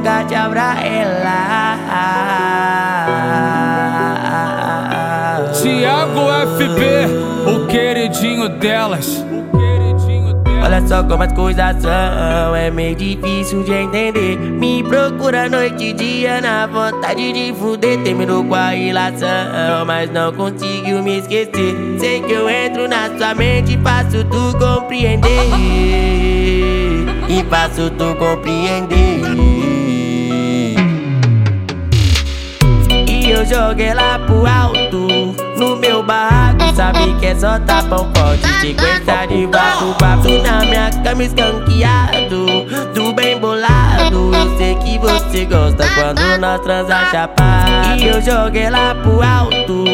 lugar de pra ela. Thiago FB, o queridinho delas. Olha só como as coisas são, é meio difícil de entender. Me procura noite e dia na vontade de fuder. Terminou com a relação, mas não conseguiu me esquecer. Sei que eu entro na sua mente e faço tu compreender. E faço tu compreender. Eu joguei lá pro alto, no meu barraco. Sabe que é só tapão forte, sequência de vaso, papo na minha cama escanqueado, do bem bolado. Eu sei que você gosta quando nós transa chapado. E eu joguei lá pro alto,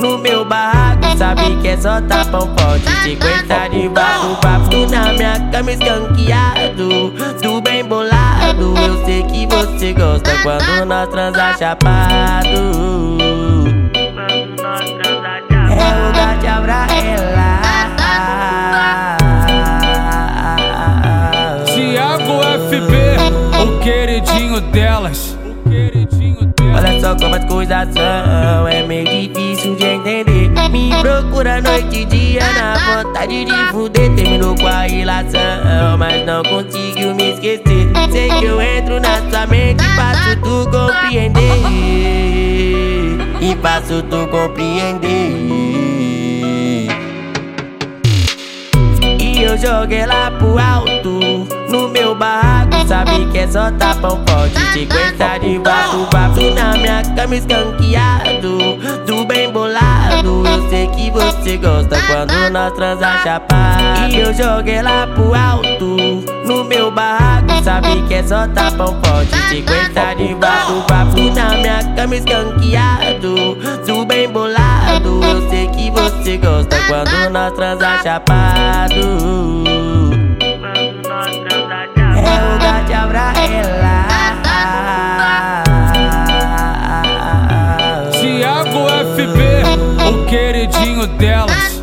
no meu barraco. Sabe que é só tapão forte, sequência de vaso, papo na minha cama escanqueado, do bem bolado. Eu sei que você gosta quando nós transa chapado. Queridinho delas. Olha só como as coisas são, é meio difícil de entender. Me procura noite e dia na vontade de fuder. Terminou com a relação, mas não conseguiu me esquecer. Sei que eu entro na sua mente e faço tu compreender. E faço tu compreender. E eu joguei lá pro alto, no meu barraco. Sabe que é só tapão forte, sequência de vaso, papo na minha cama escanqueado, do bem bolado. Eu sei que você gosta quando nós transa chapado. E eu joguei lá pro alto, no meu barraco. Sabe que é só tapão forte, sequência de vaso, papo na minha cama escanqueado, do bem bolado. Eu sei que você gosta quando nós transa chapado. Pra ela. Thiago FB, o queridinho delas.